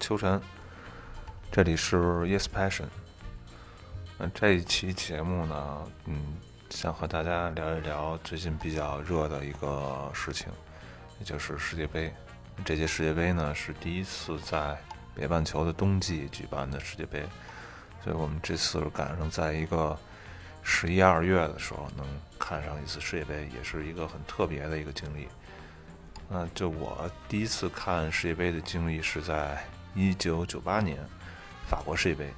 秋晨，这里是 Yes Passion。嗯，这一期节目呢，嗯，想和大家聊一聊最近比较热的一个事情，也就是世界杯。这届世界杯呢是第一次在北半球的冬季举办的世界杯，所以我们这次赶上在一个十一二月的时候能看上一次世界杯，也是一个很特别的一个经历。那就我第一次看世界杯的经历是在一九九八年法国世界杯。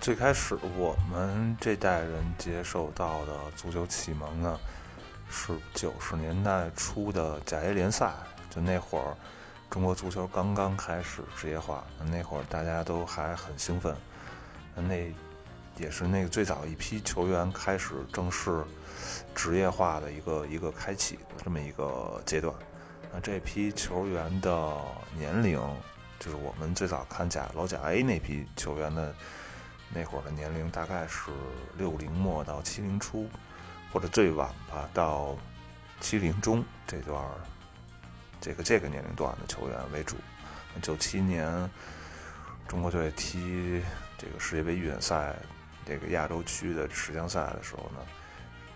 最开始我们这代人接受到的足球启蒙呢，是九十年代初的甲 A 联赛。就那会儿，中国足球刚刚开始职业化，那会儿大家都还很兴奋。那也是那个最早一批球员开始正式职业化的一个一个开启的这么一个阶段。那这批球员的年龄，就是我们最早看甲老甲 A 那批球员的那会儿的年龄，大概是六零末到七零初，或者最晚吧到七零中这段这个这个年龄段的球员为主。九七年中国队踢这个世界杯预选赛，这个亚洲区的十强赛的时候呢，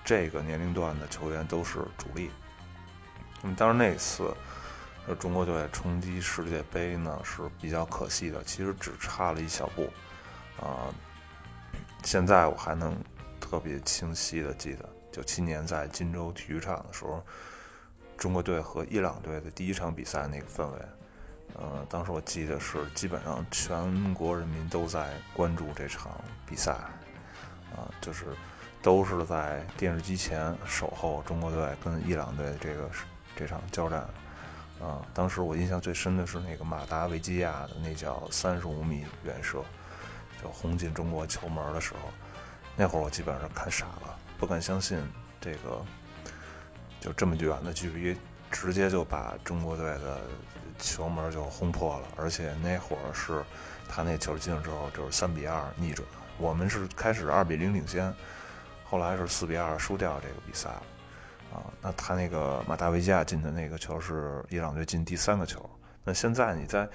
这个年龄段的球员都是主力。那么，当然那次，中国队冲击世界杯呢是比较可惜的，其实只差了一小步，啊，现在我还能特别清晰的记得，九七年在金州体育场的时候，中国队和伊朗队的第一场比赛那个氛围，呃，当时我记得是基本上全国人民都在关注这场比赛，啊，就是都是在电视机前守候中国队跟伊朗队这个。这场交战，啊，当时我印象最深的是那个马达维基亚的那脚三十五米远射，就轰进中国球门的时候，那会儿我基本上看傻了，不敢相信这个就这么远的距离，直接就把中国队的球门就轰破了，而且那会儿是他那球进了之后就是三比二逆转，我们是开始二比零领先，后来是四比二输掉这个比赛了。啊，那他那个马达维加进的那个球是伊朗队进第三个球。那现在你在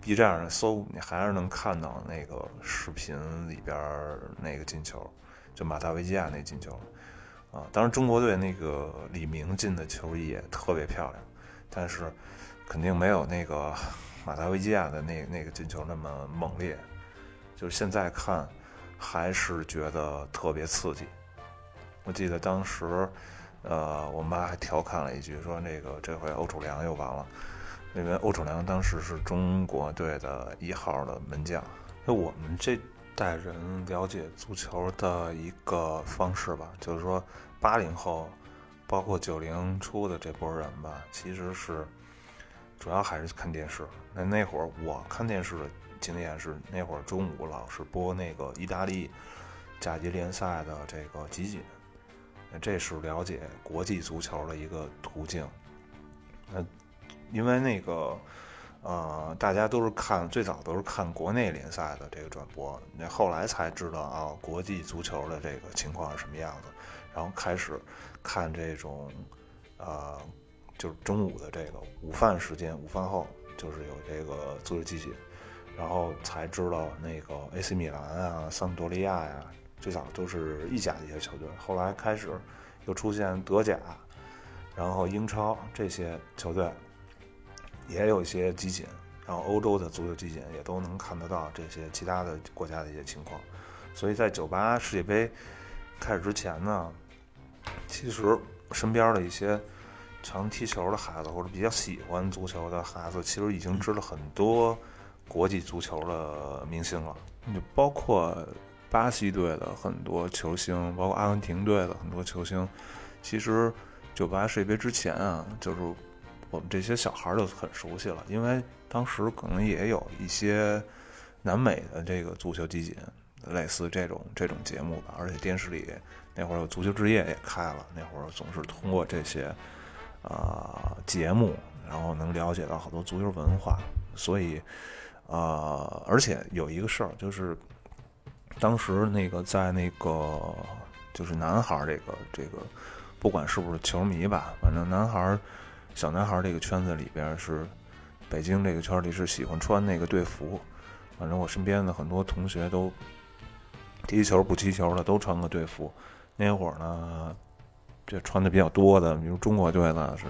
B 站上搜，你还是能看到那个视频里边那个进球，就马达维加那进球。啊，当然中国队那个李明进的球也特别漂亮，但是肯定没有那个 马达维加的那那个进球那么猛烈。就是现在看还是觉得特别刺激。我记得当时。呃，我妈还调侃了一句，说那个这回欧楚良又完了，因为欧楚良当时是中国队的一号的门将。就我们这代人了解足球的一个方式吧，就是说八零后，包括九零初的这波人吧，其实是主要还是看电视。那那会儿我看电视的经验是，那会儿中午老是播那个意大利甲级联赛的这个集锦。这是了解国际足球的一个途径。那因为那个呃，大家都是看最早都是看国内联赛的这个转播，那后来才知道啊，国际足球的这个情况是什么样子，然后开始看这种呃，就是中午的这个午饭时间，午饭后就是有这个足球集锦，然后才知道那个 AC 米兰啊、桑多利亚呀。最早都是意甲的一些球队，后来开始又出现德甲，然后英超这些球队也有一些集锦，然后欧洲的足球集锦也都能看得到这些其他的国家的一些情况。所以在九八世界杯开始之前呢，其实身边的一些常踢球的孩子或者比较喜欢足球的孩子，其实已经知道很多国际足球的明星了，就包括。巴西队的很多球星，包括阿根廷队的很多球星，其实九八世界杯之前啊，就是我们这些小孩儿都很熟悉了，因为当时可能也有一些南美的这个足球集锦，类似这种这种节目吧。而且电视里那会儿有足球之夜也开了，那会儿总是通过这些啊节目，然后能了解到好多足球文化。所以啊，而且有一个事儿就是。当时那个在那个就是男孩儿这个这个，不管是不是球迷吧，反正男孩儿小男孩儿这个圈子里边是北京这个圈里是喜欢穿那个队服，反正我身边的很多同学都踢球不踢球的都穿个队服。那会儿呢，这穿的比较多的，比如中国队的是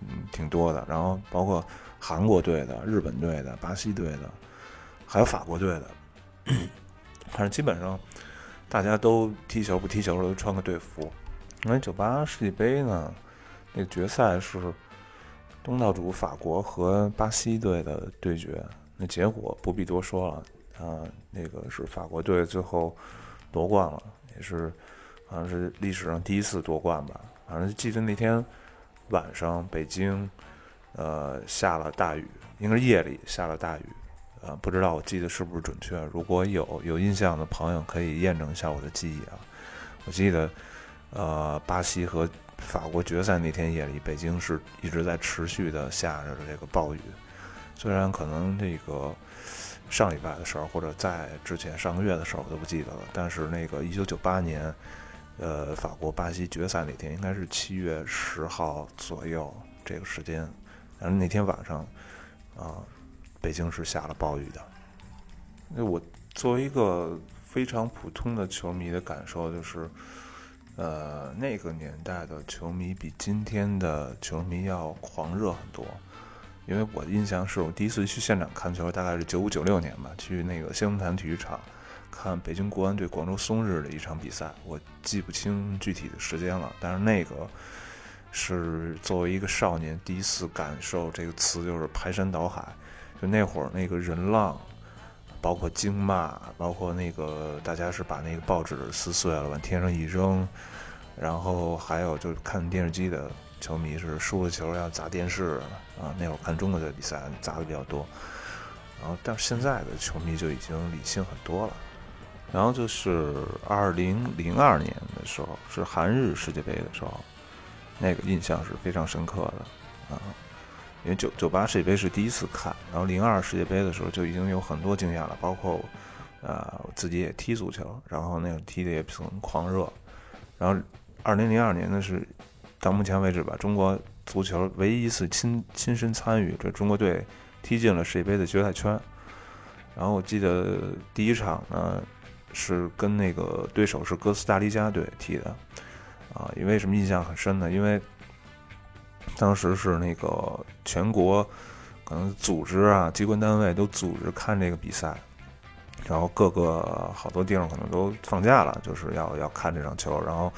嗯挺多的，然后包括韩国队的、日本队的、巴西队的，还有法国队的，反正基本上大家都踢球不踢球的都穿个队服。因为九八世界杯呢，那决赛是东道主法国和巴西队的对决，那结果不必多说了啊，那个是法国队最后夺冠了，也是好像是历史上第一次夺冠吧。反正记得那天晚上北京呃下了大雨，应该是夜里下了大雨，啊，不知道我记得是不是准确。如果有有印象的朋友可以验证一下我的记忆啊，我记得。呃，巴西和法国决赛那天夜里，北京是一直在持续的下着这个暴雨。虽然可能这个上礼拜的时候，或者在之前上个月的时候我都不记得了，但是那个一九九八年，呃，法国巴西决赛那天应该是七月十号左右这个时间，然后那天晚上啊，北京是下了暴雨的。那我作为一个非常普通的球迷的感受就是。呃，那个年代的球迷比今天的球迷要狂热很多，因为我的印象是我第一次去现场看球，大概是九五九六年吧，去那个新闻坛体育场看北京国安对广州松日的一场比赛，我记不清具体的时间了，但是那个是作为一个少年第一次感受这个词，就是排山倒海，就那会儿那个人浪。包括惊骂，包括那个大家是把那个报纸撕碎了往天上一扔，然后还有就是看电视机的球迷是输了球要砸电视啊，那会儿看中国队比赛砸的比较多，然后但现在的球迷就已经理性很多了，然后就是二零零二年的时候是韩日世界杯的时候，那个印象是非常深刻的啊。因为九九八世界杯是第一次看，然后零二世界杯的时候就已经有很多经验了，包括，呃，我自己也踢足球，然后那个踢的也很狂热，然后二零零二年呢是到目前为止吧，中国足球唯一一次亲亲身参与这中国队踢进了世界杯的决赛圈，然后我记得第一场呢是跟那个对手是哥斯达黎加队踢的，啊，因为什么印象很深呢？因为当时是那个全国可能组织啊，机关单位都组织看这个比赛，然后各个好多地方可能都放假了，就是要要看这场球，然后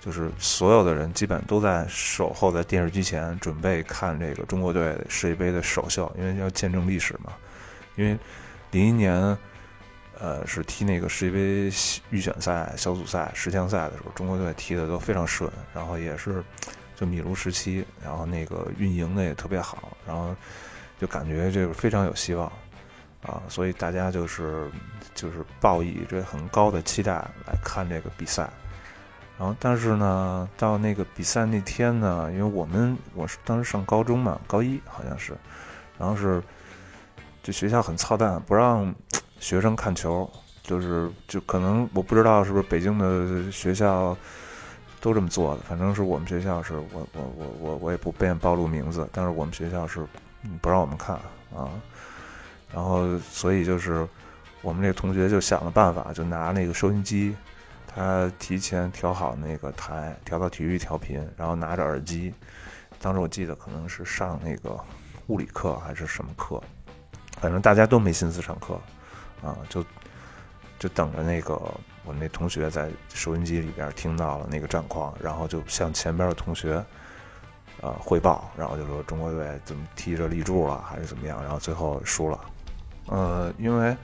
就是所有的人基本都在守候在电视机前，准备看这个中国队世界杯的首秀，因为要见证历史嘛。因为零一年，呃，是踢那个世界杯预选赛、小组赛、十强赛的时候，中国队踢的都非常顺，然后也是。就米卢时期，然后那个运营的也特别好，然后就感觉这个非常有希望啊，所以大家就是就是抱以这很高的期待来看这个比赛。然后，但是呢，到那个比赛那天呢，因为我们我是当时上高中嘛，高一好像是，然后是这学校很操蛋，不让学生看球，就是就可能我不知道是不是北京的学校。都这么做的，反正是我们学校是我我我我我也不便暴露名字，但是我们学校是不让我们看啊，然后所以就是我们那同学就想了办法，就拿那个收音机，他提前调好那个台，调到体育调频，然后拿着耳机，当时我记得可能是上那个物理课还是什么课，反正大家都没心思上课啊，就就等着那个。我那同学在收音机里边听到了那个战况，然后就向前边的同学，呃汇报，然后就说中国队怎么踢着立柱了，还是怎么样，然后最后输了。呃，因为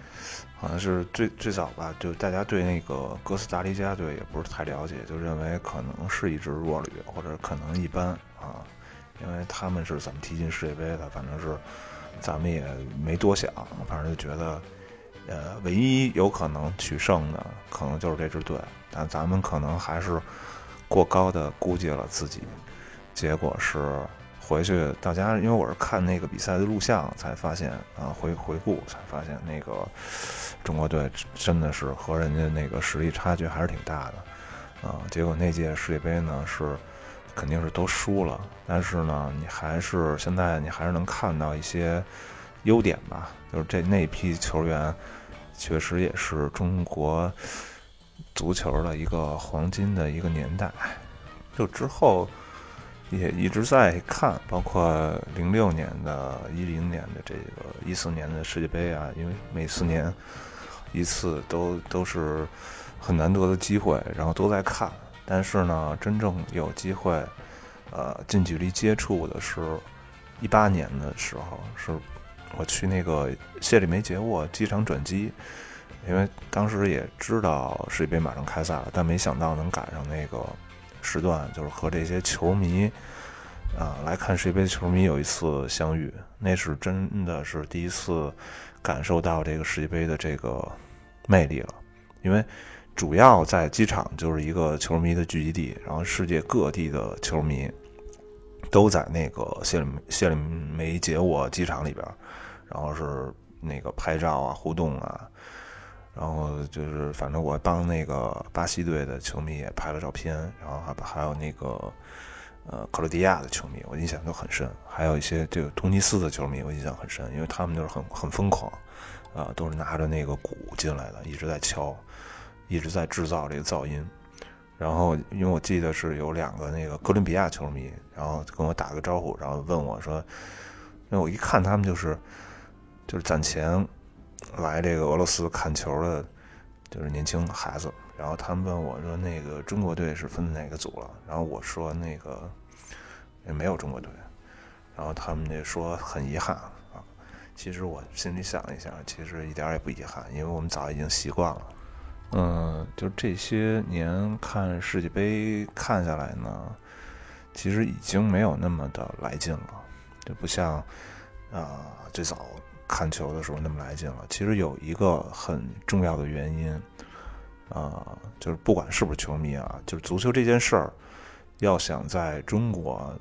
好像是最最早吧，就大家对那个哥斯达黎加队也不是太了解，就认为可能是一支弱旅，或者可能一般啊，因为他们是怎么踢进世界杯的，反正是咱们也没多想，反正就觉得。呃，唯一有可能取胜的，可能就是这支队，但咱们可能还是过高的估计了自己。结果是回去到家，因为我是看那个比赛的录像才发现，啊，回 回顾才发现，那个中国队真的是和人家那个实力差距还是挺大的，啊，结果那届世界杯呢是肯定是都输了，但是呢，你还是现在你还是能看到一些优点吧，就是这那批球员确实也是中国足球的一个黄金的一个年代。就之后也一直在看，包括零六年的、一零年的这个、一四年的世界杯啊，因为每四年一次都都是很难得的机会，然后都在看。但是呢，真正有机会，呃，近距离接触的是，一八年的时候，是我去那个谢里梅杰沃机场转机，因为当时也知道世界杯马上开赛了，但没想到能赶上那个时段，就是和这些球迷，啊，来看世界杯球迷有一次相遇，那是真的是第一次感受到这个世界杯的这个魅力了，因为。主要在机场就是一个球迷的聚集地，然后世界各地的球迷都在那个谢里谢里梅杰沃机场里边，然后是那个拍照啊、互动啊，然后就是反正我帮那个巴西队的球迷也拍了照片，然后还还有那个呃克罗地亚的球迷，我印象都很深，还有一些这个突尼斯的球迷，我印象很深，因为他们就是很很疯狂，啊，都是拿着那个鼓进来的，一直在敲。一直在制造这个噪音，然后因为我记得是有两个那个哥伦比亚球迷，然后跟我打个招呼，然后问我说：“因为我一看他们就是就是攒钱来这个俄罗斯看球的，就是年轻孩子。”然后他们问我说：“那个中国队是分哪个组了？”然后我说：“那个也没有中国队。”然后他们那说很遗憾啊。其实我心里想一下，其实一点也不遗憾，因为我们早已经习惯了。嗯，就这些年看世界杯看下来呢，其实已经没有那么的来劲了，就不像啊最早看球的时候那么来劲了。其实有一个很重要的原因啊，就是不管是不是球迷啊，就是足球这件事儿，要想在中国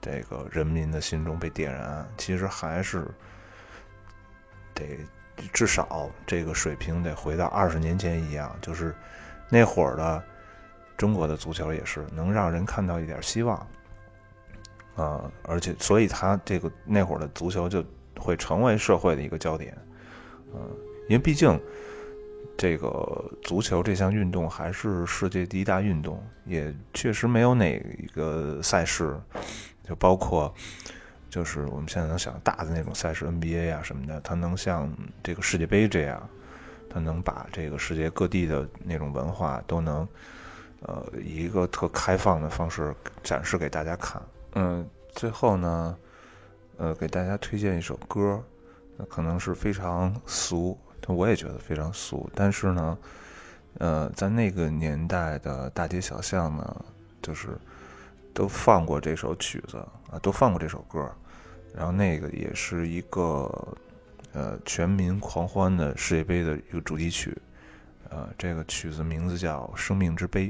这个人民的心中被点燃，其实还是得。至少这个水平得回到二十年前一样，就是那会儿的中国的足球也是能让人看到一点希望啊，而且所以他这个那会儿的足球就会成为社会的一个焦点，嗯，因为毕竟这个足球这项运动还是世界第一大运动，也确实没有哪一个赛事就包括。就是我们现在能想大的那种赛事，NBA 啊什么的，它能像这个世界杯这样，它能把这个世界各地的那种文化都能，呃，以一个特开放的方式展示给大家看。嗯，最后呢，呃，给大家推荐一首歌，那可能是非常俗，我也觉得非常俗，但是呢，呃，在那个年代的大街小巷呢，就是都放过这首曲子啊，都放过这首歌。然后那个也是一个，呃，全民狂欢的世界杯的一个主题曲，呃，这个曲子名字叫《生命之杯》。